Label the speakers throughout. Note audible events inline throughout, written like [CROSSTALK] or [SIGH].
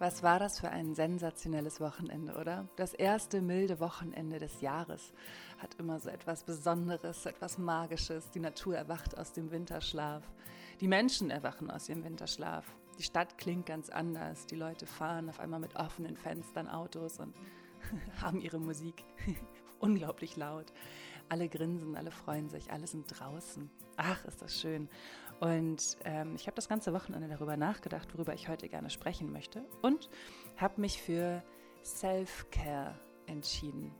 Speaker 1: Was war das für ein sensationelles Wochenende, oder? Das erste milde Wochenende des Jahres hat immer so etwas Besonderes, etwas Magisches. Die Natur erwacht aus dem Winterschlaf. Die Menschen erwachen aus ihrem Winterschlaf. Die Stadt klingt ganz anders. Die Leute fahren auf einmal mit offenen Fenstern Autos und [LAUGHS] haben ihre Musik [LAUGHS] unglaublich laut. Alle grinsen, alle freuen sich, alle sind draußen. Ach, ist das schön. Und ähm, ich habe das ganze Wochenende darüber nachgedacht, worüber ich heute gerne sprechen möchte. Und habe mich für Self-Care entschieden.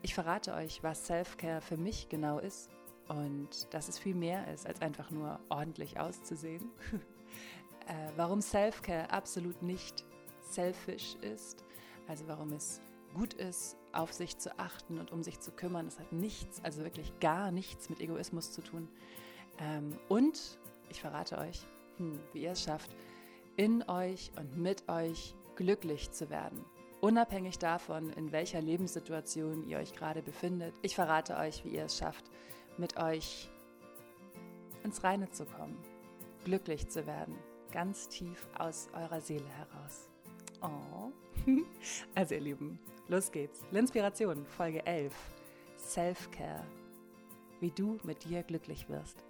Speaker 1: Ich verrate euch, was Self-Care für mich genau ist und dass es viel mehr ist, als einfach nur ordentlich auszusehen. [LAUGHS] äh, warum Self-Care absolut nicht selfish ist, also warum es gut ist, auf sich zu achten und um sich zu kümmern. Das hat nichts, also wirklich gar nichts mit Egoismus zu tun. Ähm, und ich verrate euch, hm, wie ihr es schafft, in euch und mit euch glücklich zu werden. Unabhängig davon, in welcher Lebenssituation ihr euch gerade befindet. Ich verrate euch, wie ihr es schafft, mit euch ins Reine zu kommen, glücklich zu werden, ganz tief aus eurer Seele heraus. Oh. [LAUGHS] Also ihr Lieben, los geht's. L'Inspiration, Folge 11. Self-Care. Wie du mit dir glücklich wirst.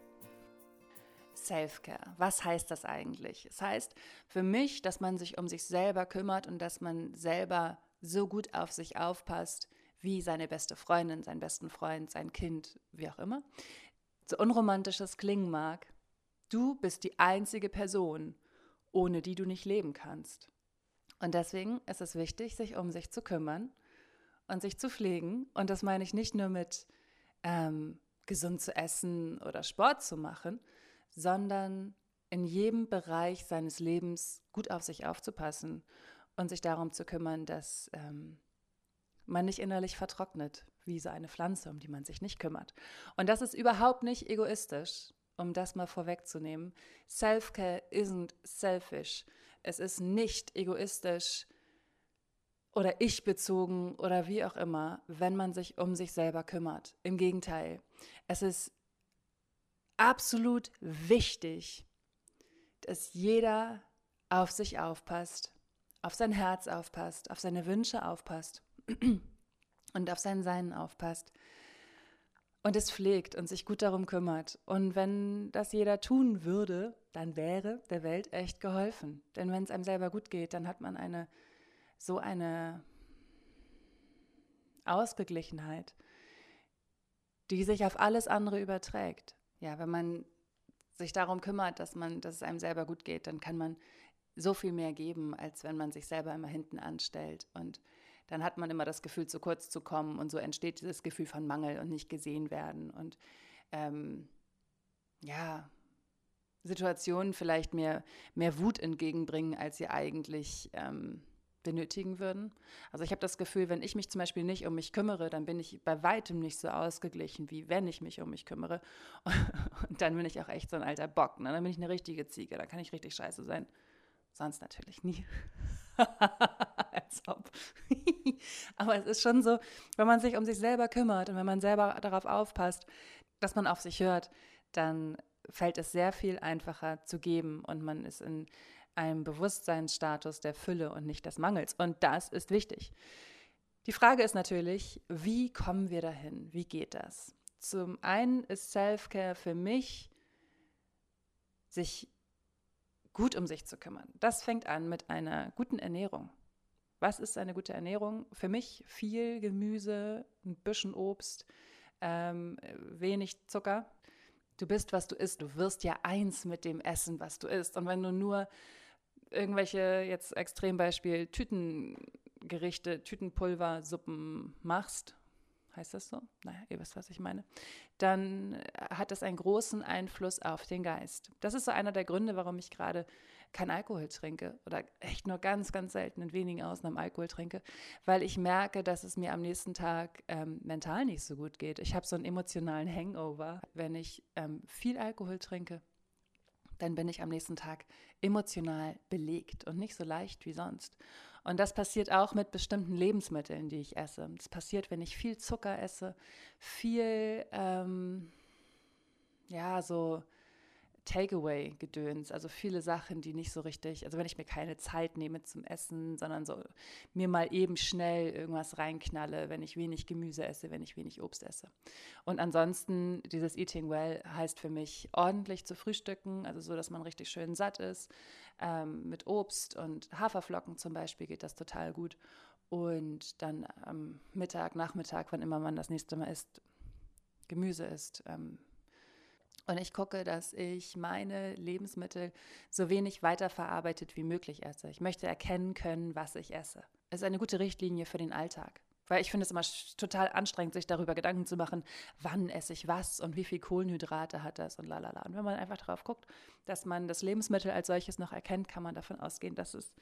Speaker 1: Self-Care. Was heißt das eigentlich? Es heißt für mich, dass man sich um sich selber kümmert und dass man selber so gut auf sich aufpasst, wie seine beste Freundin, seinen besten Freund, sein Kind, wie auch immer. So unromantisch es klingen mag, du bist die einzige Person, ohne die du nicht leben kannst. Und deswegen ist es wichtig, sich um sich zu kümmern und sich zu pflegen. Und das meine ich nicht nur mit ähm, gesund zu essen oder Sport zu machen, sondern in jedem Bereich seines Lebens gut auf sich aufzupassen und sich darum zu kümmern, dass ähm, man nicht innerlich vertrocknet, wie so eine Pflanze, um die man sich nicht kümmert. Und das ist überhaupt nicht egoistisch, um das mal vorwegzunehmen. Self-Care isn't selfish. Es ist nicht egoistisch oder ich-bezogen oder wie auch immer, wenn man sich um sich selber kümmert. Im Gegenteil, es ist absolut wichtig, dass jeder auf sich aufpasst, auf sein Herz aufpasst, auf seine Wünsche aufpasst [CLEARS THROAT] und auf sein Sein aufpasst und es pflegt und sich gut darum kümmert. Und wenn das jeder tun würde, dann wäre der Welt echt geholfen. Denn wenn es einem selber gut geht, dann hat man eine so eine Ausgeglichenheit, die sich auf alles andere überträgt. Ja, wenn man sich darum kümmert, dass man, dass es einem selber gut geht, dann kann man so viel mehr geben, als wenn man sich selber immer hinten anstellt. Und dann hat man immer das Gefühl, zu kurz zu kommen und so entsteht dieses Gefühl von Mangel und nicht gesehen werden. Und ähm, ja, Situationen vielleicht mehr, mehr Wut entgegenbringen, als sie eigentlich ähm, benötigen würden. Also ich habe das Gefühl, wenn ich mich zum Beispiel nicht um mich kümmere, dann bin ich bei weitem nicht so ausgeglichen, wie wenn ich mich um mich kümmere. [LAUGHS] Und dann bin ich auch echt so ein alter Bock. Ne? Dann bin ich eine richtige Ziege, da kann ich richtig scheiße sein. Sonst natürlich nie. [LAUGHS] Als ob. [LAUGHS] Aber es ist schon so, wenn man sich um sich selber kümmert und wenn man selber darauf aufpasst, dass man auf sich hört, dann fällt es sehr viel einfacher zu geben und man ist in einem Bewusstseinsstatus der Fülle und nicht des Mangels. Und das ist wichtig. Die Frage ist natürlich, wie kommen wir dahin? Wie geht das? Zum einen ist Self-Care für mich, sich gut um sich zu kümmern. Das fängt an mit einer guten Ernährung. Was ist eine gute Ernährung? Für mich viel Gemüse, ein bisschen Obst, ähm, wenig Zucker. Du bist, was du isst. Du wirst ja eins mit dem Essen, was du isst. Und wenn du nur irgendwelche, jetzt Extrembeispiel, Tütengerichte, Tütenpulversuppen machst, heißt das so? Naja, ihr wisst, was ich meine. Dann hat das einen großen Einfluss auf den Geist. Das ist so einer der Gründe, warum ich gerade kein Alkohol trinke oder echt nur ganz, ganz selten in wenigen Ausnahmen Alkohol trinke, weil ich merke, dass es mir am nächsten Tag ähm, mental nicht so gut geht. Ich habe so einen emotionalen Hangover, wenn ich ähm, viel Alkohol trinke dann bin ich am nächsten Tag emotional belegt und nicht so leicht wie sonst. Und das passiert auch mit bestimmten Lebensmitteln, die ich esse. Das passiert, wenn ich viel Zucker esse, viel, ähm, ja, so Takeaway-Gedöns, also viele Sachen, die nicht so richtig, also wenn ich mir keine Zeit nehme zum Essen, sondern so mir mal eben schnell irgendwas reinknalle, wenn ich wenig Gemüse esse, wenn ich wenig Obst esse. Und ansonsten, dieses Eating Well heißt für mich ordentlich zu frühstücken, also so, dass man richtig schön satt ist. Ähm, mit Obst und Haferflocken zum Beispiel geht das total gut. Und dann am Mittag, Nachmittag, wann immer man das nächste Mal isst, Gemüse isst. Ähm, und ich gucke, dass ich meine Lebensmittel so wenig weiterverarbeitet wie möglich esse. Ich möchte erkennen können, was ich esse. Es ist eine gute Richtlinie für den Alltag. Weil ich finde es immer total anstrengend, sich darüber Gedanken zu machen, wann esse ich was und wie viel Kohlenhydrate hat das und lalala. Und wenn man einfach darauf guckt, dass man das Lebensmittel als solches noch erkennt, kann man davon ausgehen, dass es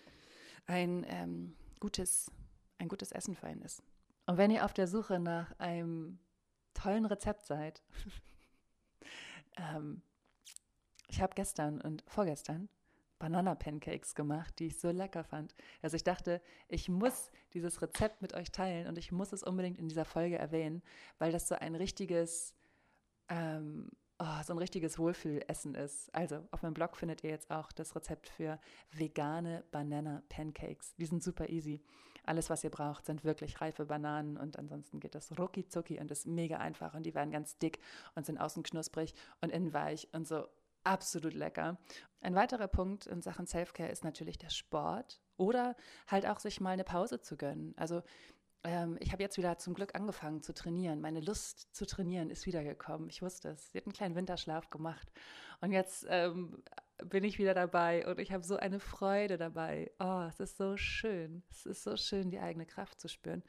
Speaker 1: ein, ähm, gutes, ein gutes Essen für einen ist. Und wenn ihr auf der Suche nach einem tollen Rezept seid, [LAUGHS] ähm, ich habe gestern und vorgestern Banana-Pancakes gemacht, die ich so lecker fand. Also ich dachte, ich muss dieses Rezept mit euch teilen und ich muss es unbedingt in dieser Folge erwähnen, weil das so ein richtiges, ähm, oh, so ein richtiges Wohlfühlessen ist. Also auf meinem Blog findet ihr jetzt auch das Rezept für vegane Banana-Pancakes. Die sind super easy. Alles, was ihr braucht, sind wirklich reife Bananen und ansonsten geht das rucki zucki und ist mega einfach und die werden ganz dick und sind außen knusprig und innen weich und so absolut lecker. Ein weiterer Punkt in Sachen Selfcare ist natürlich der Sport oder halt auch sich mal eine Pause zu gönnen. Also ähm, ich habe jetzt wieder zum Glück angefangen zu trainieren. Meine Lust zu trainieren ist wiedergekommen. Ich wusste es. Sie hat einen kleinen Winterschlaf gemacht und jetzt ähm, bin ich wieder dabei und ich habe so eine Freude dabei. Oh, es ist so schön. Es ist so schön, die eigene Kraft zu spüren.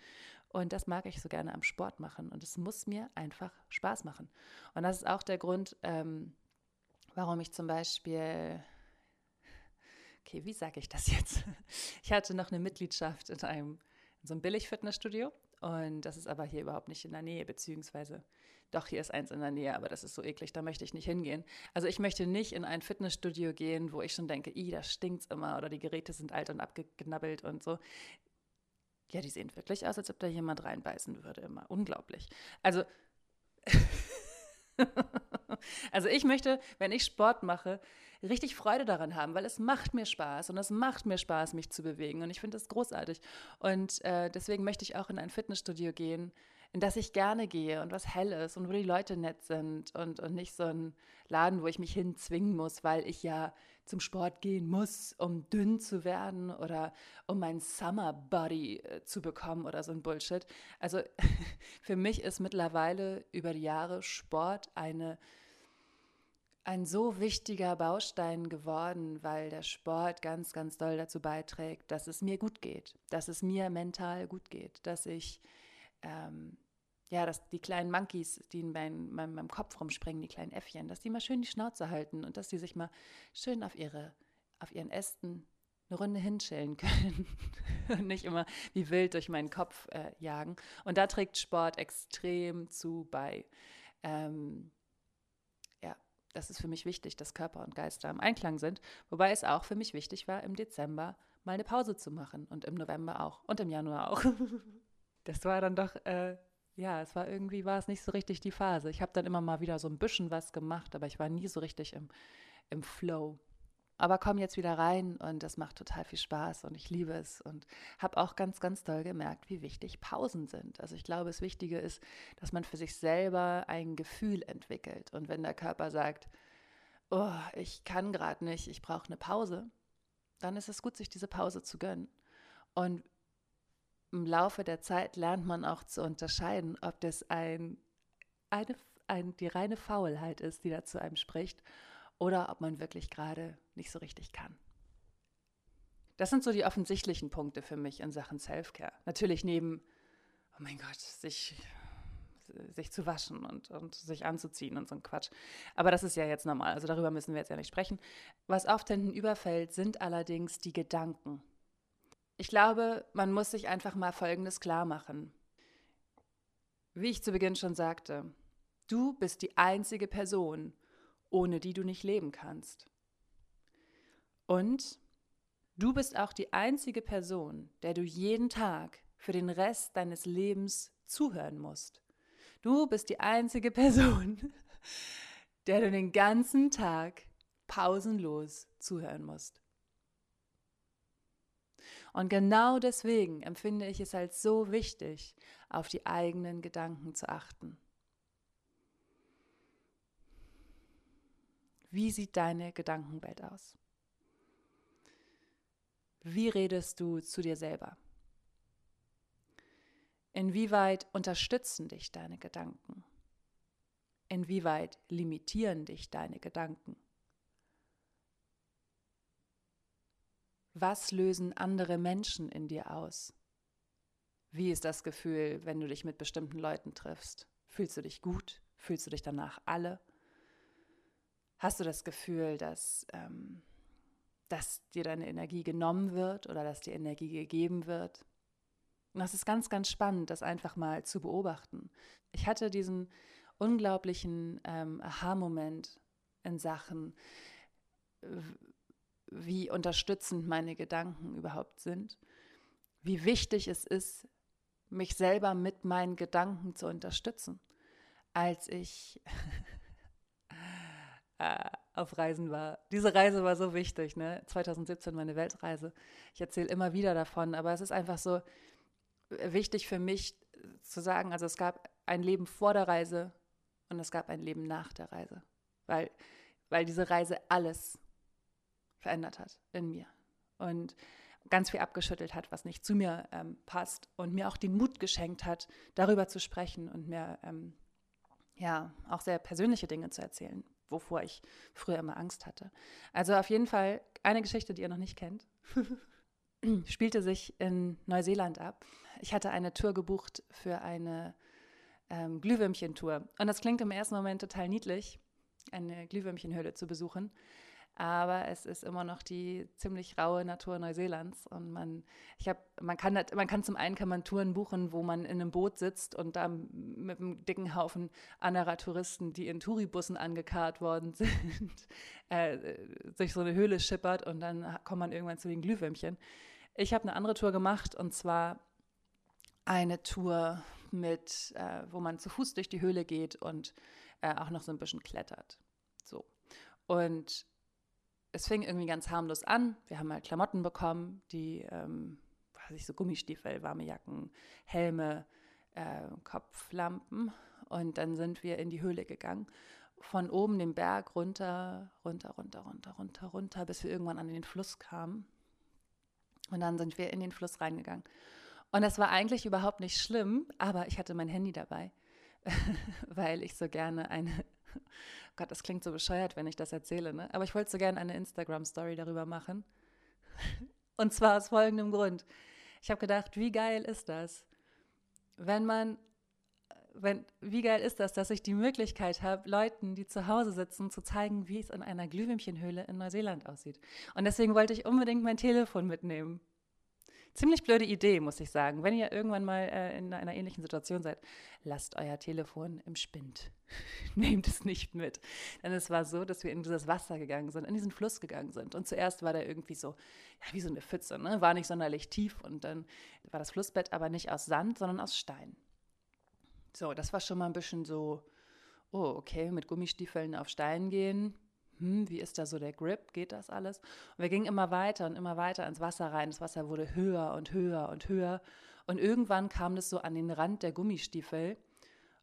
Speaker 1: Und das mag ich so gerne am Sport machen. Und es muss mir einfach Spaß machen. Und das ist auch der Grund, ähm, warum ich zum Beispiel, okay, wie sage ich das jetzt? [LAUGHS] Ich hatte noch eine Mitgliedschaft in einem in so einem Billig-Fitnessstudio. Und das ist aber hier überhaupt nicht in der Nähe, beziehungsweise doch, hier ist eins in der Nähe, aber das ist so eklig, da möchte ich nicht hingehen. Also ich möchte nicht in ein Fitnessstudio gehen, wo ich schon denke, i, da stinkt's immer oder die Geräte sind alt und abgeknabbelt und so. Ja, die sehen wirklich aus, als ob da jemand reinbeißen würde immer. Unglaublich. Also, [LAUGHS] also ich möchte, wenn ich Sport mache, richtig Freude daran haben, weil es macht mir Spaß und es macht mir Spaß, mich zu bewegen und ich finde das großartig. Und äh, deswegen möchte ich auch in ein Fitnessstudio gehen, in das ich gerne gehe und was hell ist und wo die Leute nett sind und, und nicht so ein Laden, wo ich mich hinzwingen muss, weil ich ja zum Sport gehen muss, um dünn zu werden oder um mein Summer Body äh, zu bekommen oder so ein Bullshit. Also [LAUGHS] für mich ist mittlerweile über die Jahre Sport eine ein so wichtiger Baustein geworden, weil der Sport ganz, ganz doll dazu beiträgt, dass es mir gut geht, dass es mir mental gut geht, dass ich ähm, ja, dass die kleinen Monkeys, die in meinem, meinem, meinem Kopf rumspringen, die kleinen Äffchen, dass die mal schön die Schnauze halten und dass die sich mal schön auf ihre, auf ihren Ästen eine Runde hinschellen können [LAUGHS] und nicht immer wie wild durch meinen Kopf äh, jagen. Und da trägt Sport extrem zu bei. Ähm, ja, das ist für mich wichtig, dass Körper und Geist da im Einklang sind. Wobei es auch für mich wichtig war, im Dezember mal eine Pause zu machen und im November auch und im Januar auch. [LAUGHS] das war dann doch, äh, ja, es war irgendwie, war es nicht so richtig die Phase. Ich habe dann immer mal wieder so ein bisschen was gemacht, aber ich war nie so richtig im, im Flow. Aber komme jetzt wieder rein und das macht total viel Spaß und ich liebe es und habe auch ganz, ganz toll gemerkt, wie wichtig Pausen sind. Also ich glaube, das Wichtige ist, dass man für sich selber ein Gefühl entwickelt. Und wenn der Körper sagt, oh, ich kann gerade nicht, ich brauche eine Pause, dann ist es gut, sich diese Pause zu gönnen. Und im Laufe der Zeit lernt man auch zu unterscheiden, ob das ein, eine, ein, die reine Faulheit ist, die da zu einem spricht, oder ob man wirklich gerade nicht so richtig kann. Das sind so die offensichtlichen Punkte für mich in Sachen Selfcare. Natürlich neben, oh mein Gott, sich, sich zu waschen und, und sich anzuziehen und so ein Quatsch. Aber das ist ja jetzt normal, also darüber müssen wir jetzt ja nicht sprechen. Was oft hinten überfällt, sind allerdings die Gedanken. Ich glaube, man muss sich einfach mal Folgendes klar machen. Wie ich zu Beginn schon sagte, du bist die einzige Person, ohne die du nicht leben kannst. Und du bist auch die einzige Person, der du jeden Tag für den Rest deines Lebens zuhören musst. Du bist die einzige [LAUGHS] Person, der du den ganzen Tag pausenlos zuhören musst. Und genau deswegen empfinde ich es als so wichtig, auf die eigenen Gedanken zu achten. Wie sieht deine Gedankenwelt aus? Wie redest du zu dir selber? Inwieweit unterstützen dich deine Gedanken? Inwieweit limitieren dich deine Gedanken? Was lösen andere Menschen in dir aus? Wie ist das Gefühl, wenn du dich mit bestimmten Leuten triffst? Fühlst du dich gut? Fühlst du dich danach alle? Hast du das Gefühl, dass, ähm, dass dir deine Energie genommen wird oder dass dir Energie gegeben wird? Und das ist ganz, ganz spannend, das einfach mal zu beobachten. Ich hatte diesen unglaublichen ähm, Aha-Moment in Sachen, wie unterstützend meine Gedanken überhaupt sind, wie wichtig es ist, mich selber mit meinen Gedanken zu unterstützen. Als ich [LAUGHS] äh, auf Reisen war. Diese Reise war so wichtig, ne? 2017 meine Weltreise. Ich erzähle immer wieder davon, aber es ist einfach so wichtig für mich zu sagen, also es gab ein Leben vor der Reise und es gab ein Leben nach der Reise, weil, weil diese Reise alles verändert hat in mir und ganz viel abgeschüttelt hat, was nicht zu mir ähm, passt und mir auch den Mut geschenkt hat, darüber zu sprechen und mir ähm, ja auch sehr persönliche Dinge zu erzählen, wovor ich früher immer Angst hatte. Also auf jeden Fall eine Geschichte, die ihr noch nicht kennt, [LAUGHS] spielte sich in Neuseeland ab. Ich hatte eine Tour gebucht für eine ähm, Glühwürmchen-Tour und das klingt im ersten Moment total niedlich, eine Glühwürmchenhöhle zu besuchen aber es ist immer noch die ziemlich raue Natur Neuseelands und man, ich habe, man kann, das, man kann zum einen kann man Touren buchen, wo man in einem Boot sitzt und da mit einem dicken Haufen anderer Touristen, die in Touribussen angekarrt worden [LAUGHS] sind, äh, sich so eine Höhle schippert und dann kommt man irgendwann zu den Glühwürmchen. Ich habe eine andere Tour gemacht und zwar eine Tour mit, äh, wo man zu Fuß durch die Höhle geht und äh, auch noch so ein bisschen klettert. So. Und es fing irgendwie ganz harmlos an. Wir haben halt Klamotten bekommen, die, ähm, weiß ich, so Gummistiefel, warme Jacken, Helme, äh, Kopflampen. Und dann sind wir in die Höhle gegangen. Von oben den Berg runter, runter, runter, runter, runter, runter, bis wir irgendwann an den Fluss kamen. Und dann sind wir in den Fluss reingegangen. Und das war eigentlich überhaupt nicht schlimm, aber ich hatte mein Handy dabei, [LAUGHS] weil ich so gerne eine Gott, das klingt so bescheuert, wenn ich das erzähle, ne? Aber ich wollte so gerne eine Instagram-Story darüber machen. [LAUGHS] Und zwar aus folgendem Grund. Ich habe gedacht, wie geil ist das, wenn man, wenn, wie geil ist das, dass ich die Möglichkeit habe, Leuten, die zu Hause sitzen, zu zeigen, wie es in einer Glühwürmchenhöhle in Neuseeland aussieht. Und deswegen wollte ich unbedingt mein Telefon mitnehmen. Ziemlich blöde Idee, muss ich sagen. Wenn ihr irgendwann mal äh, in einer ähnlichen Situation seid, lasst euer Telefon im Spind. [LAUGHS] Nehmt es nicht mit. Denn es war so, dass wir in dieses Wasser gegangen sind, in diesen Fluss gegangen sind. Und zuerst war der irgendwie so, ja, wie so eine Pfütze, ne? war nicht sonderlich tief. Und dann war das Flussbett aber nicht aus Sand, sondern aus Stein. So, das war schon mal ein bisschen so, oh, okay, mit Gummistiefeln auf Stein gehen, hm, wie ist da so der Grip, geht das alles? Und wir gingen immer weiter und immer weiter ins Wasser rein. Das Wasser wurde höher und höher und höher. Und irgendwann kam das so an den Rand der Gummistiefel.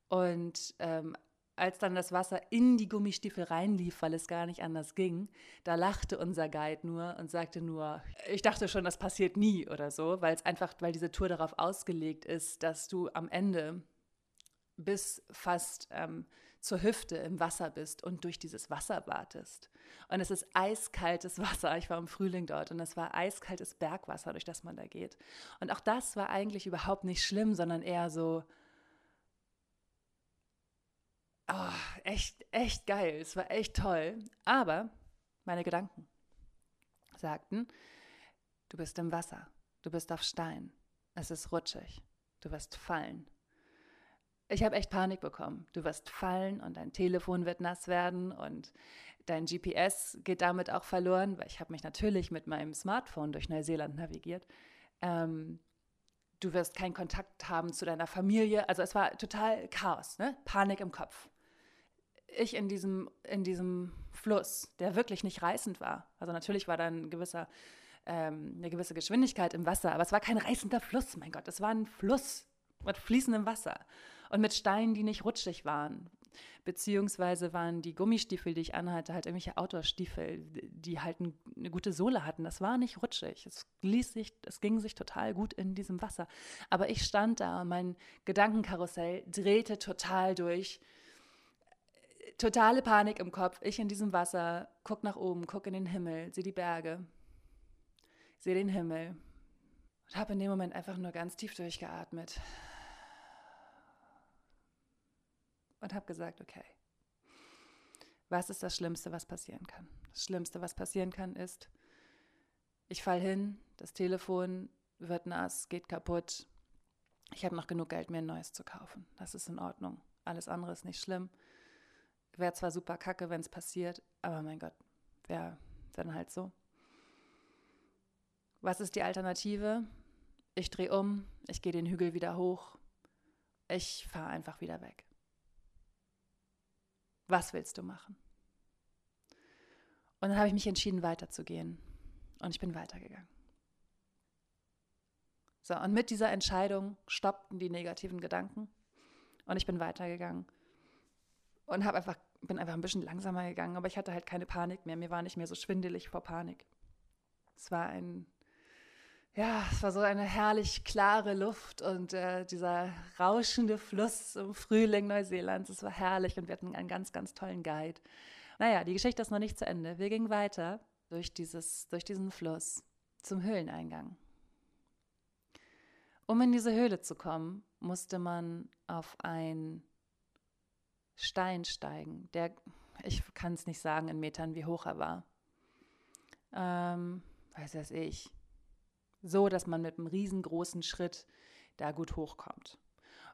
Speaker 1: Und ähm, als dann das Wasser in die Gummistiefel reinlief, weil es gar nicht anders ging, da lachte unser Guide nur und sagte nur, ich dachte schon, das passiert nie oder so, weil es einfach, weil diese Tour darauf ausgelegt ist, dass du am Ende bis fast ähm, zur Hüfte im Wasser bist und durch dieses Wasser wartest. Und es ist eiskaltes [LAUGHS] Wasser. Ich war im Frühling dort und es war eiskaltes Bergwasser, durch das man da geht. Und auch das war eigentlich überhaupt nicht schlimm, sondern eher so, oh, echt, echt geil. Es war echt toll. Aber meine Gedanken sagten, du bist im Wasser, du bist auf Stein, es ist rutschig, du wirst fallen ich habe echt Panik bekommen. Du wirst fallen und dein Telefon wird nass werden und dein GPS geht damit auch verloren, weil ich habe mich natürlich mit meinem Smartphone durch Neuseeland navigiert. Ähm, du wirst keinen Kontakt haben zu deiner Familie. Also es war total Chaos, ne? Panik im Kopf. ich in diesem, in diesem Fluss, der wirklich nicht reißend war. Also natürlich war da ein gewisser, ähm, eine gewisse Geschwindigkeit im Wasser, aber es war kein reißender Fluss, mein Gott, es war ein Fluss mit fließendem Wasser und mit Steinen, die nicht rutschig waren. Beziehungsweise waren die Gummistiefel, die ich anhatte, halt irgendwelche Outdoor-Stiefel, die halt eine gute Sohle hatten. Das war nicht rutschig. Es ließ sich, es ging sich total gut in diesem Wasser. Aber ich stand da und mein Gedankenkarussell drehte total durch totale Panik im Kopf. Ich in diesem Wasser, guck nach oben, guck in den Himmel, sehe die Berge, sehe den Himmel und habe in dem Moment einfach nur ganz tief durchgeatmet und habe gesagt, okay, was ist das Schlimmste, was passieren kann? Das Schlimmste, was passieren kann, ist, ich falle hin, das Telefon wird nass, geht kaputt. Ich habe noch genug Geld, mir ein neues zu kaufen. Das ist in Ordnung. Alles andere ist nicht schlimm. Wäre zwar super kacke, wenn es passiert, aber mein Gott, wäre dann halt so. Was ist die Alternative? Ich drehe um, ich gehe den Hügel wieder hoch, ich fahre einfach wieder weg. Was willst du machen? Und dann habe ich mich entschieden, weiterzugehen. Und ich bin weitergegangen. So, und mit dieser Entscheidung stoppten die negativen Gedanken. Und ich bin weitergegangen. Und habe einfach bin einfach ein bisschen langsamer gegangen, aber ich hatte halt keine Panik mehr. Mir war nicht mehr so schwindelig vor Panik. Es war ein, ja, es war so eine herrlich klare Luft und äh, dieser rauschende Fluss im Frühling Neuseelands. Es war herrlich und wir hatten einen ganz, ganz tollen Guide. Naja, die Geschichte ist noch nicht zu Ende. Wir gingen weiter durch, dieses, durch diesen Fluss zum Höhleneingang. Um in diese Höhle zu kommen, musste man auf ein Stein steigen. Der, ich kann es nicht sagen in Metern, wie hoch er war. Ähm, weiß das ich. So, dass man mit einem riesengroßen Schritt da gut hochkommt.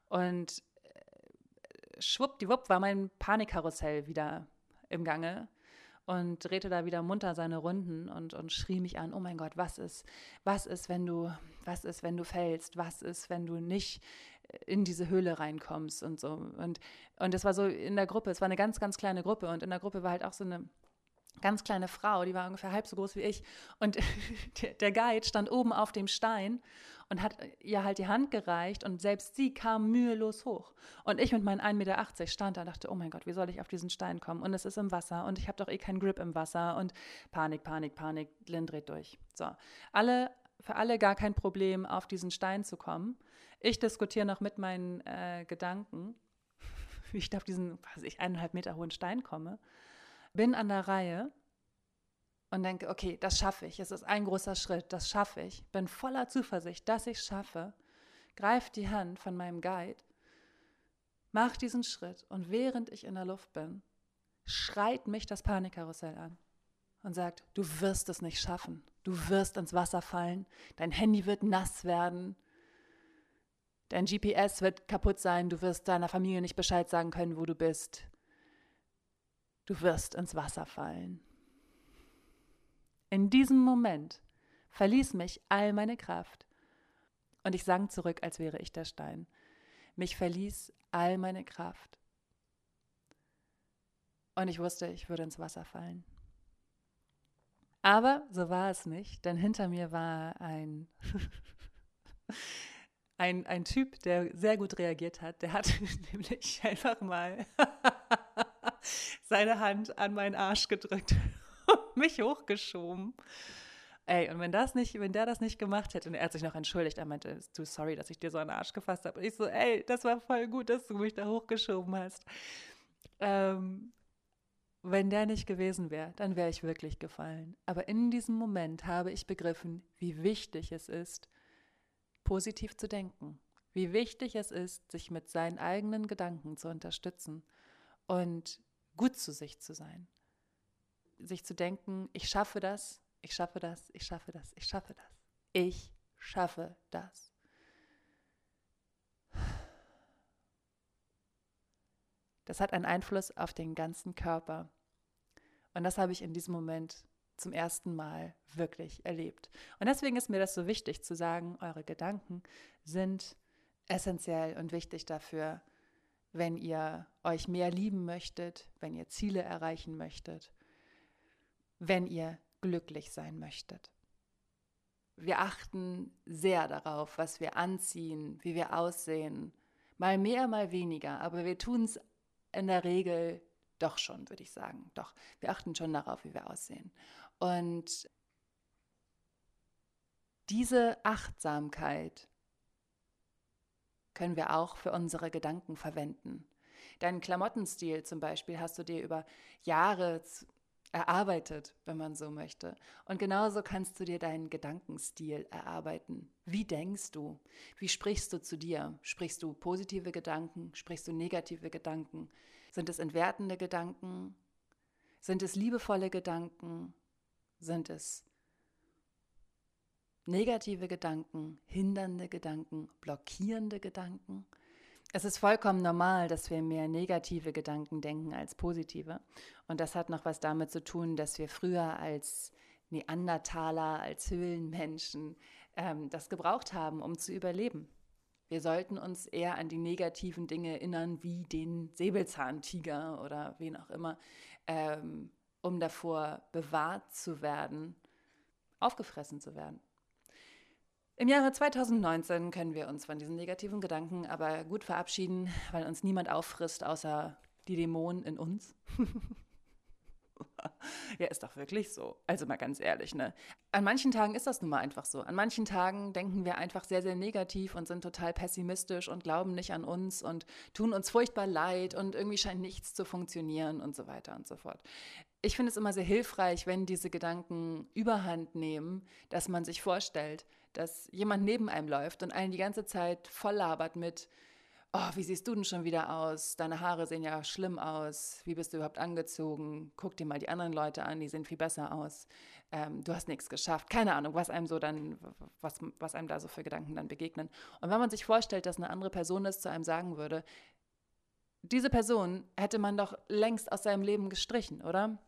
Speaker 1: Und äh, schwuppdiwupp war mein Panikkarussell wieder im Gange und drehte da wieder munter seine Runden und, und schrie mich an, oh mein Gott, was ist, was ist, wenn du, was ist, wenn du fällst, was ist, wenn du nicht in diese Höhle reinkommst und so. Und, und das war so in der Gruppe, es war eine ganz, ganz kleine Gruppe und in der Gruppe war halt auch so eine ganz kleine Frau, die war ungefähr halb so groß wie ich. Und [LAUGHS] der Guide stand oben auf dem Stein und hat ihr halt die Hand gereicht und selbst sie kam mühelos hoch. Und ich mit meinen 1,80 Meter stand da und dachte, oh mein Gott, wie soll ich auf diesen Stein kommen? Und es ist im Wasser und ich habe doch eh keinen Grip im Wasser und Panik, Panik, Panik, Lynn dreht durch. So, alle, für alle gar kein Problem, auf diesen Stein zu kommen. Ich diskutiere noch mit meinen äh, Gedanken, [LAUGHS] wie ich da auf diesen, weiß ich, eineinhalb Meter hohen Stein komme, bin an der Reihe und denke, okay, das schaffe ich. Es ist ein großer Schritt, das schaffe ich. Bin voller Zuversicht, dass ich es schaffe. Greif die Hand von meinem Guide, mach diesen Schritt und während ich in der Luft bin, schreit mich das Panikkarussell an und sagt, du wirst es nicht schaffen. Du wirst ins Wasser fallen, dein Handy wird nass werden, Dein GPS wird kaputt sein, du wirst deiner Familie nicht Bescheid sagen können, wo du bist. Du wirst ins Wasser fallen. In diesem Moment verließ mich all meine Kraft und ich sank zurück, als wäre ich der Stein. Mich verließ all meine Kraft. Und ich wusste, ich würde ins Wasser fallen. Aber so war es nicht, denn hinter mir war ein [LAUGHS] ein, ein Typ, der sehr gut reagiert hat. Der hat [LAUGHS] nämlich einfach mal seine Hand an meinen Arsch gedrückt [LAUGHS] und mich hochgeschoben. Ey, und wenn das nicht, wenn der das nicht gemacht hätte, und er hat sich noch entschuldigt, er meinte, du sorry, dass ich dir so einen Arsch gefasst habe. Und ich so, ey, das war voll gut, dass du mich da hochgeschoben hast. Ähm, wenn der nicht gewesen wäre, dann wäre ich wirklich gefallen. Aber in diesem Moment habe ich begriffen, wie wichtig es ist, positiv zu denken, wie wichtig es ist, sich mit seinen eigenen Gedanken zu unterstützen und gut zu sich zu sein. Sich zu denken, ich schaffe das, ich schaffe das, ich schaffe das, ich schaffe das. Ich schaffe das. Das hat einen Einfluss auf den ganzen Körper. Und das habe ich in diesem Moment zum ersten Mal wirklich erlebt. Und deswegen ist mir das so wichtig zu sagen, eure Gedanken sind essentiell und wichtig dafür, wenn ihr euch mehr lieben möchtet, wenn ihr Ziele erreichen möchtet, wenn ihr glücklich sein möchtet. Wir achten sehr darauf, was wir anziehen, wie wir aussehen, mal mehr, mal weniger, aber wir tun es in der Regel doch schon, würde ich sagen. Doch, wir achten schon darauf, wie wir aussehen. Und diese Achtsamkeit können wir auch für unsere Gedanken verwenden. Deinen Klamottenstil zum Beispiel hast du dir über Jahre erarbeitet, wenn man so möchte. Und genauso kannst du dir deinen Gedankenstil erarbeiten. Wie denkst du? Wie sprichst du zu dir? Sprichst du positive Gedanken? Sprichst du negative Gedanken? Sind es entwertende Gedanken? Sind es liebevolle Gedanken? Sind es negative Gedanken, hindernde Gedanken, blockierende Gedanken? Es ist vollkommen normal, dass wir mehr negative Gedanken denken als positive. Und das hat noch was damit zu tun, dass wir früher als Neandertaler, als Höhlenmenschen ähm, das gebraucht haben, um zu überleben. Wir sollten uns eher an die negativen Dinge erinnern, wie den Säbelzahntiger oder wen auch immer, ähm, um davor bewahrt zu werden, aufgefressen zu werden. Im Jahre 2019 können wir uns von diesen negativen Gedanken aber gut verabschieden, weil uns niemand auffrisst, außer die Dämonen in uns. [LAUGHS] ja, ist doch wirklich so. Also mal ganz ehrlich, ne? An manchen Tagen ist das nun mal einfach so. An manchen Tagen denken wir einfach sehr, sehr negativ und sind total pessimistisch und glauben nicht an uns und tun uns furchtbar leid und irgendwie scheint nichts zu funktionieren und so weiter und so fort. Ich finde es immer sehr hilfreich, wenn diese Gedanken überhand nehmen, dass man sich vorstellt, dass jemand neben einem läuft und einen die ganze Zeit voll labert mit, oh, wie siehst du denn schon wieder aus? Deine Haare sehen ja schlimm aus. Wie bist du überhaupt angezogen? Guck dir mal die anderen Leute an, die sehen viel besser aus. Ähm, du hast nichts geschafft. Keine Ahnung, was einem so dann, was, was einem da so für Gedanken dann begegnen. Und wenn man sich vorstellt, dass eine andere Person das zu einem sagen würde, diese Person hätte man doch längst aus seinem Leben gestrichen, oder?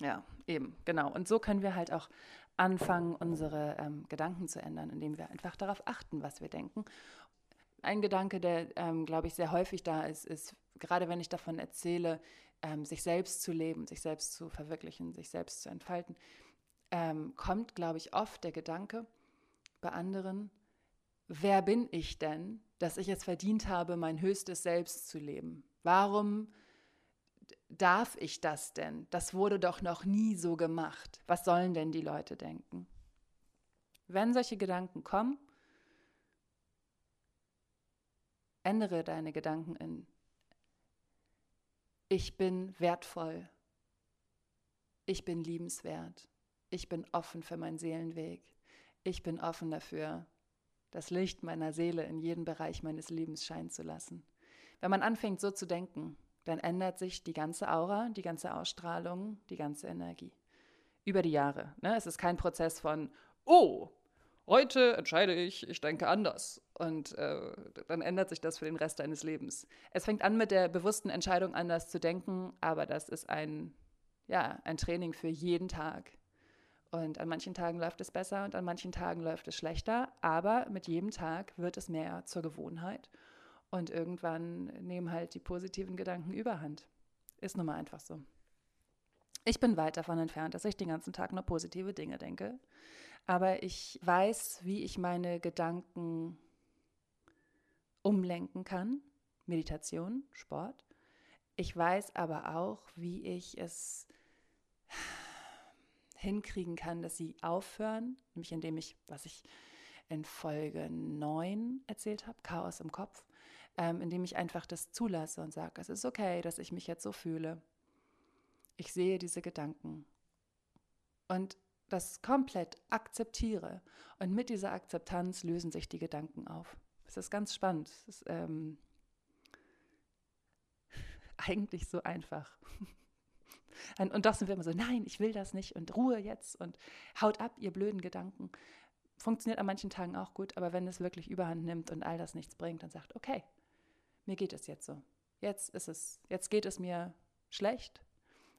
Speaker 1: Ja, eben, genau. Und so können wir halt auch anfangen, unsere ähm, Gedanken zu ändern, indem wir einfach darauf achten, was wir denken. Ein Gedanke, der, ähm, glaube ich, sehr häufig da ist, ist, gerade wenn ich davon erzähle, ähm, sich selbst zu leben, sich selbst zu verwirklichen, sich selbst zu entfalten, ähm, kommt, glaube ich, oft der Gedanke bei anderen, wer bin ich denn, dass ich es verdient habe, mein höchstes Selbst zu leben? Warum darf ich das denn? Das wurde doch noch nie so gemacht. Was sollen denn die Leute denken? Wenn solche Gedanken kommen, ändere deine Gedanken in ich bin wertvoll, ich bin liebenswert, ich bin offen für meinen Seelenweg, ich bin offen dafür, das Licht meiner Seele in jeden Bereich meines Lebens scheinen zu lassen. Wenn man anfängt so zu denken, dann ändert sich die ganze Aura, die ganze Ausstrahlung, die ganze Energie. Über die Jahre. Ne? Es ist kein Prozess von, oh, heute entscheide ich, ich denke anders. Und äh, dann ändert sich das für den Rest deines Lebens. Es fängt an mit der bewussten Entscheidung, anders zu denken, aber das ist ein, ja, ein Training für jeden Tag. Und an manchen Tagen läuft es besser und an manchen Tagen läuft es schlechter, aber mit jedem Tag wird es mehr zur Gewohnheit. Und irgendwann nehmen halt die positiven Gedanken überhand. Ist nun mal einfach so. Ich bin weit davon entfernt, dass ich den ganzen Tag nur positive Dinge denke. Aber ich weiß, wie ich meine Gedanken umlenken kann. Meditation, Sport. Ich weiß aber auch, wie ich es hinkriegen kann, dass sie aufhören, nämlich indem ich, was ich in Folge 9 erzählt habe, Chaos im Kopf, ähm, indem ich einfach das zulasse und sage, es ist okay, dass ich mich jetzt so fühle. Ich sehe diese Gedanken und das komplett akzeptiere. Und mit dieser Akzeptanz lösen sich die Gedanken auf. Es ist ganz spannend. Es ist ähm, [LAUGHS] eigentlich so einfach. [LAUGHS] Und doch sind wir immer so, nein, ich will das nicht und Ruhe jetzt und haut ab, ihr blöden Gedanken. Funktioniert an manchen Tagen auch gut, aber wenn es wirklich überhand nimmt und all das nichts bringt, dann sagt, okay, mir geht es jetzt so. Jetzt ist es, jetzt geht es mir schlecht.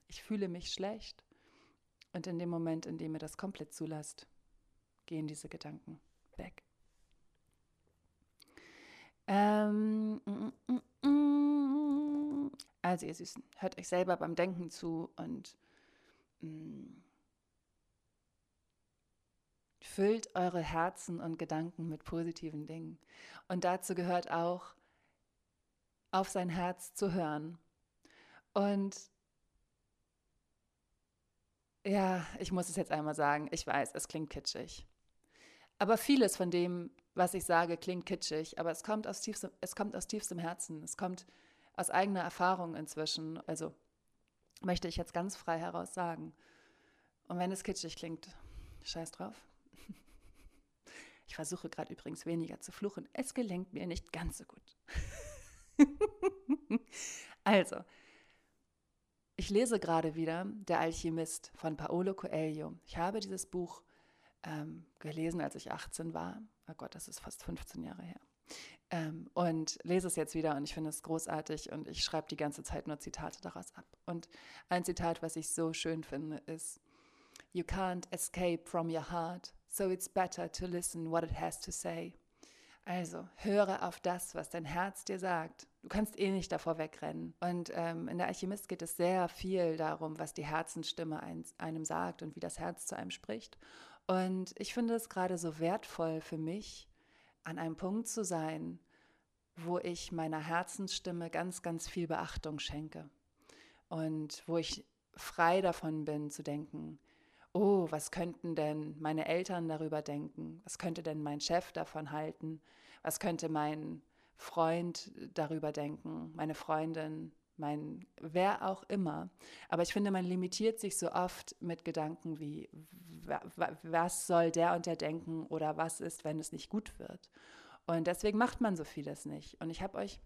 Speaker 1: Ich fühle mich schlecht. Und in dem Moment, in dem ihr das komplett zulasst, gehen diese Gedanken weg. Ähm, mm, mm, mm. also ihr Süßen, hört euch selber beim Denken zu und füllt eure Herzen und Gedanken mit positiven Dingen. Und dazu gehört auch, auf sein Herz zu hören. Und ja, ich muss es jetzt einmal sagen, ich weiß, es klingt kitschig. Aber vieles von dem, was ich sage, klingt kitschig, aber es kommt aus tiefstem, es kommt aus tiefstem Herzen. Es kommt aus eigener Erfahrung inzwischen. Also möchte ich jetzt ganz frei heraus sagen. Und wenn es kitschig klingt, scheiß drauf. [LAUGHS] Ich versuche gerade übrigens weniger zu fluchen. Es gelingt mir nicht ganz so gut. [LAUGHS] [LAUGHS] also, ich lese gerade wieder Der Alchemist von Paolo Coelho. Ich habe dieses Buch ähm, gelesen, als ich 18 war. Oh Gott, das ist fast 15 Jahre her. Ähm, und lese es jetzt wieder und ich finde es großartig und ich schreibe die ganze Zeit nur Zitate daraus ab. Und ein Zitat, was ich so schön finde, ist, You can't escape from your heart, so it's better to listen what it has to say. Also höre auf das, was dein Herz dir sagt. Du kannst eh nicht davor wegrennen. Und ähm, in der Alchemist geht es sehr viel darum, was die Herzensstimme ein, einem sagt und wie das Herz zu einem spricht. Und ich finde es gerade so wertvoll für mich, an einem Punkt zu sein, wo ich meiner Herzensstimme ganz, ganz viel Beachtung schenke. Und wo ich frei davon bin zu denken, oh, was könnten denn meine Eltern darüber denken? Was könnte denn mein Chef davon halten? Was könnte mein Freund darüber denken, meine Freundin, mein wer auch immer. Aber ich finde, man limitiert sich so oft mit Gedanken wie, was soll der und der denken oder was ist, wenn es nicht gut wird. Und deswegen macht man so vieles nicht. Und ich habe euch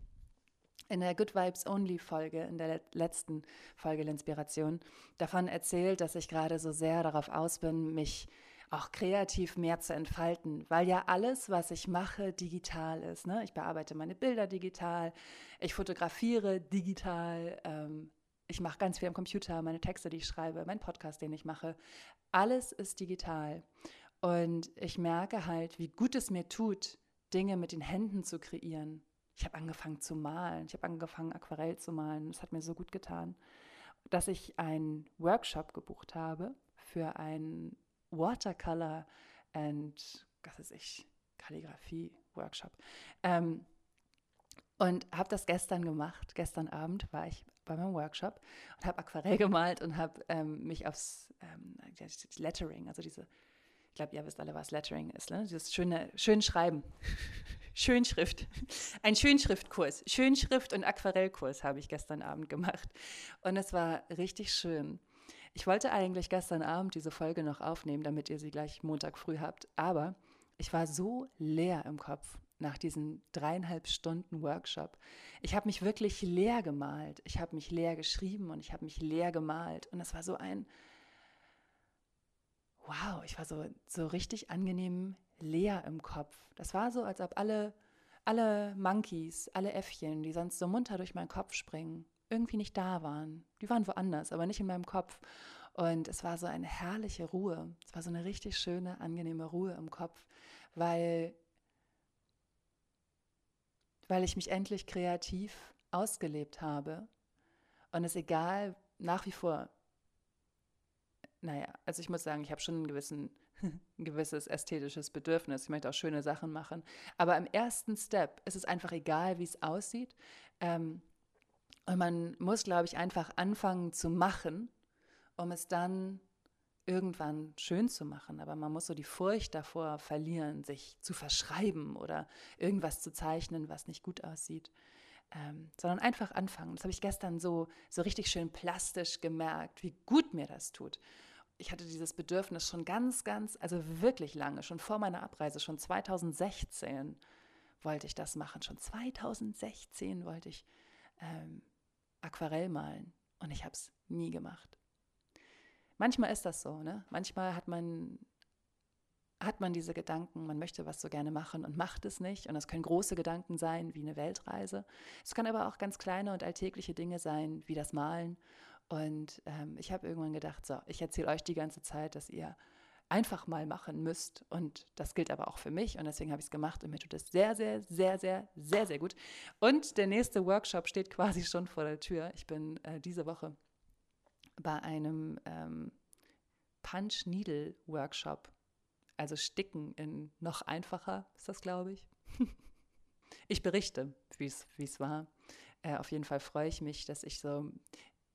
Speaker 1: in der Good Vibes Only Folge, in der letzten Folge der Inspiration, davon erzählt, dass ich gerade so sehr darauf aus bin, mich auch kreativ mehr zu entfalten, weil ja alles, was ich mache, digital ist. Ne? Ich bearbeite meine Bilder digital, ich fotografiere digital, ähm, ich mache ganz viel am Computer, meine Texte, die ich schreibe, mein Podcast, den ich mache. Alles ist digital. Und ich merke halt, wie gut es mir tut, Dinge mit den Händen zu kreieren. Ich habe angefangen zu malen, ich habe angefangen Aquarell zu malen. Das hat mir so gut getan, dass ich einen Workshop gebucht habe für ein Watercolor and, was weiß ich, Kalligrafie Workshop. Ähm, und habe das gestern gemacht. Gestern Abend war ich bei meinem Workshop und habe Aquarell [LAUGHS] gemalt und habe ähm, mich aufs ähm, Lettering, also diese, ich glaube, ihr wisst alle, was Lettering ist, ne? dieses schöne, schön Schreiben. Schönschrift. Ein Schönschriftkurs. Schönschrift- und Aquarellkurs habe ich gestern Abend gemacht. Und es war richtig schön. Ich wollte eigentlich gestern Abend diese Folge noch aufnehmen, damit ihr sie gleich Montag früh habt, aber ich war so leer im Kopf nach diesen dreieinhalb Stunden Workshop. Ich habe mich wirklich leer gemalt. Ich habe mich leer geschrieben und ich habe mich leer gemalt. Und es war so ein, wow, ich war so, so richtig angenehm leer im Kopf. Das war so, als ob alle, alle Monkeys, alle Äffchen, die sonst so munter durch meinen Kopf springen, irgendwie nicht da waren. Die waren woanders, aber nicht in meinem Kopf. Und es war so eine herrliche Ruhe. Es war so eine richtig schöne, angenehme Ruhe im Kopf, weil, weil ich mich endlich kreativ ausgelebt habe. Und es egal, nach wie vor, naja, also ich muss sagen, ich habe schon gewissen, [LAUGHS] ein gewisses ästhetisches Bedürfnis. Ich möchte auch schöne Sachen machen. Aber im ersten Step ist es einfach egal, wie es aussieht. Ähm, und man muss, glaube ich, einfach anfangen zu machen, um es dann irgendwann schön zu machen. Aber man muss so die Furcht davor verlieren, sich zu verschreiben oder irgendwas zu zeichnen, was nicht gut aussieht. Ähm, sondern einfach anfangen. Das habe ich gestern so, so richtig schön plastisch gemerkt, wie gut mir das tut. Ich hatte dieses Bedürfnis schon ganz, ganz, also wirklich lange, schon vor meiner Abreise, schon 2016 wollte ich das machen. Schon 2016 wollte ich ähm, Aquarell malen und ich habe es nie gemacht. Manchmal ist das so, ne? Manchmal hat man hat man diese Gedanken, man möchte was so gerne machen und macht es nicht. Und das können große Gedanken sein, wie eine Weltreise. Es kann aber auch ganz kleine und alltägliche Dinge sein, wie das Malen. Und ähm, ich habe irgendwann gedacht, so, ich erzähle euch die ganze Zeit, dass ihr einfach mal machen müsst. Und das gilt aber auch für mich und deswegen habe ich es gemacht und mir tut es sehr, sehr, sehr, sehr, sehr, sehr gut. Und der nächste Workshop steht quasi schon vor der Tür. Ich bin äh, diese Woche bei einem ähm, Punch-Needle-Workshop, also Sticken in noch einfacher ist das, glaube ich. [LAUGHS] ich berichte, wie es war. Äh, auf jeden Fall freue ich mich, dass ich so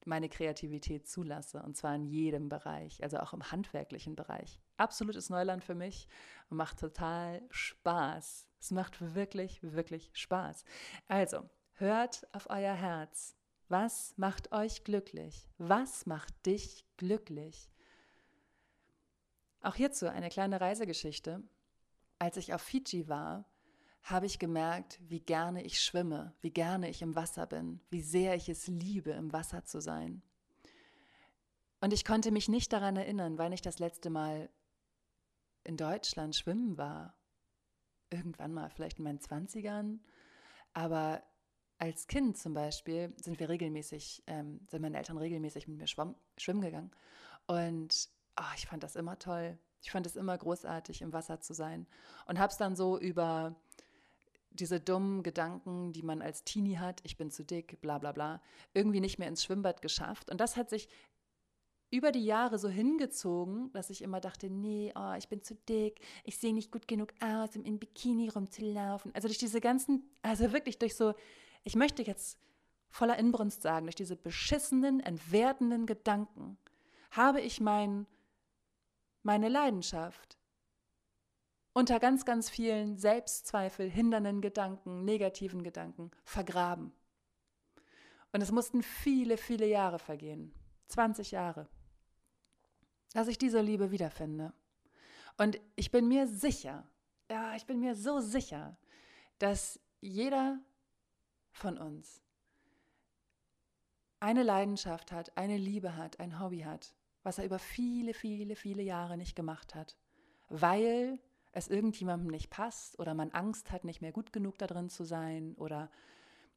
Speaker 1: meine Kreativität zulasse und zwar in jedem Bereich, also auch im handwerklichen Bereich. Absolutes Neuland für mich und macht total Spaß. Es macht wirklich, wirklich Spaß. Also, hört auf euer Herz. Was macht euch glücklich? Was macht dich glücklich? Auch hierzu eine kleine Reisegeschichte. Als ich auf Fiji war, habe ich gemerkt, wie gerne ich schwimme, wie gerne ich im Wasser bin, wie sehr ich es liebe, im Wasser zu sein. Und ich konnte mich nicht daran erinnern, wann ich das letzte Mal in Deutschland schwimmen war. Irgendwann mal, vielleicht in meinen Zwanzigern. Aber als Kind zum Beispiel sind wir regelmäßig, ähm, sind meine Eltern regelmäßig mit mir schwamm, schwimmen gegangen. Und oh, ich fand das immer toll. Ich fand es immer großartig, im Wasser zu sein. Und habe es dann so über diese dummen Gedanken, die man als Teenie hat, ich bin zu dick, bla bla bla, irgendwie nicht mehr ins Schwimmbad geschafft. Und das hat sich über die Jahre so hingezogen, dass ich immer dachte, nee, oh, ich bin zu dick, ich sehe nicht gut genug aus, um in Bikini rumzulaufen. Also durch diese ganzen, also wirklich durch so, ich möchte jetzt voller Inbrunst sagen, durch diese beschissenen, entwertenden Gedanken habe ich mein, meine Leidenschaft, unter ganz, ganz vielen Selbstzweifel, hindernden Gedanken, negativen Gedanken vergraben. Und es mussten viele, viele Jahre vergehen, 20 Jahre, dass ich diese Liebe wiederfinde. Und ich bin mir sicher, ja, ich bin mir so sicher, dass jeder von uns eine Leidenschaft hat, eine Liebe hat, ein Hobby hat, was er über viele, viele, viele Jahre nicht gemacht hat, weil es irgendjemandem nicht passt oder man Angst hat, nicht mehr gut genug da drin zu sein oder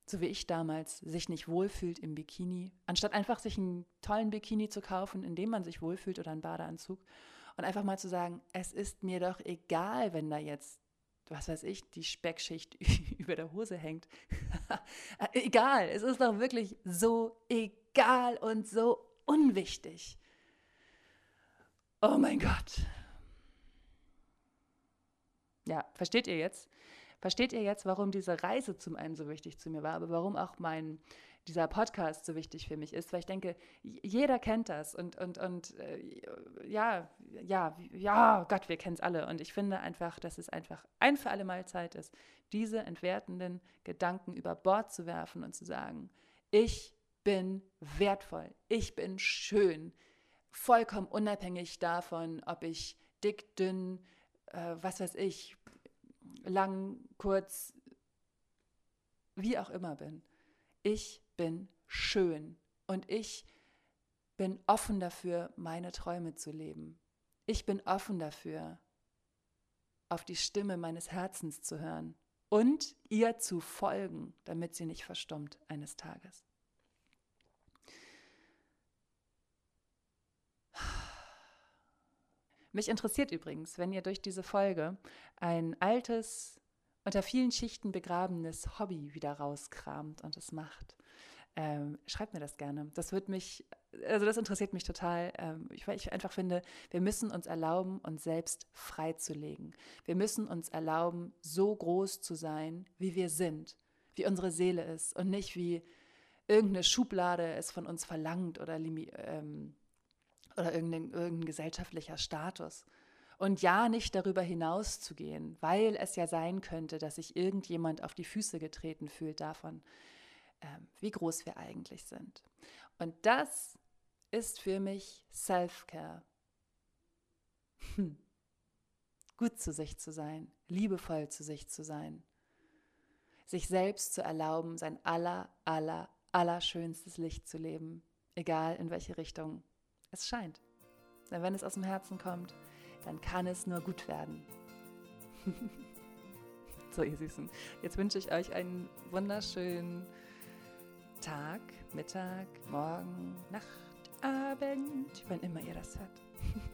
Speaker 1: so wie ich damals, sich nicht wohlfühlt im Bikini, anstatt einfach sich einen tollen Bikini zu kaufen, in dem man sich wohlfühlt oder einen Badeanzug und einfach mal zu sagen, es ist mir doch egal, wenn da jetzt, was weiß ich, die Speckschicht [LAUGHS] über der Hose hängt. [LAUGHS] egal, es ist doch wirklich so egal und so unwichtig. Oh mein Gott, ja, versteht ihr jetzt? Versteht ihr jetzt, warum diese Reise zum einen so wichtig zu mir war, aber warum auch mein, dieser Podcast so wichtig für mich ist? Weil ich denke, jeder kennt das und, und, und äh, ja, ja, ja, Gott, wir kennen es alle. Und ich finde einfach, dass es einfach ein für alle Mal Zeit ist, diese entwertenden Gedanken über Bord zu werfen und zu sagen, ich bin wertvoll, ich bin schön, vollkommen unabhängig davon, ob ich dick, dünn, äh, was weiß ich, lang, kurz, wie auch immer bin. Ich bin schön und ich bin offen dafür, meine Träume zu leben. Ich bin offen dafür, auf die Stimme meines Herzens zu hören und ihr zu folgen, damit sie nicht verstummt eines Tages. Mich interessiert übrigens, wenn ihr durch diese Folge ein altes, unter vielen Schichten begrabenes Hobby wieder rauskramt und es macht. Ähm, schreibt mir das gerne. Das wird mich, also das interessiert mich total, ähm, weil ich einfach finde, wir müssen uns erlauben, uns selbst freizulegen. Wir müssen uns erlauben, so groß zu sein, wie wir sind, wie unsere Seele ist und nicht wie irgendeine Schublade es von uns verlangt oder ähm, oder irgendein, irgendein gesellschaftlicher Status. Und ja, nicht darüber hinaus zu gehen, weil es ja sein könnte, dass sich irgendjemand auf die Füße getreten fühlt davon, ähm, wie groß wir eigentlich sind. Und das ist für mich Self-Care. Hm. Gut zu sich zu sein, liebevoll zu sich zu sein, sich selbst zu erlauben, sein aller, aller, allerschönstes Licht zu leben, egal in welche Richtung es scheint. Denn wenn es aus dem Herzen kommt, dann kann es nur gut werden. [LAUGHS] so, ihr Süßen. Jetzt wünsche ich euch einen wunderschönen Tag, Mittag, Morgen, Nacht, Abend, wann immer ihr das hört. [LAUGHS]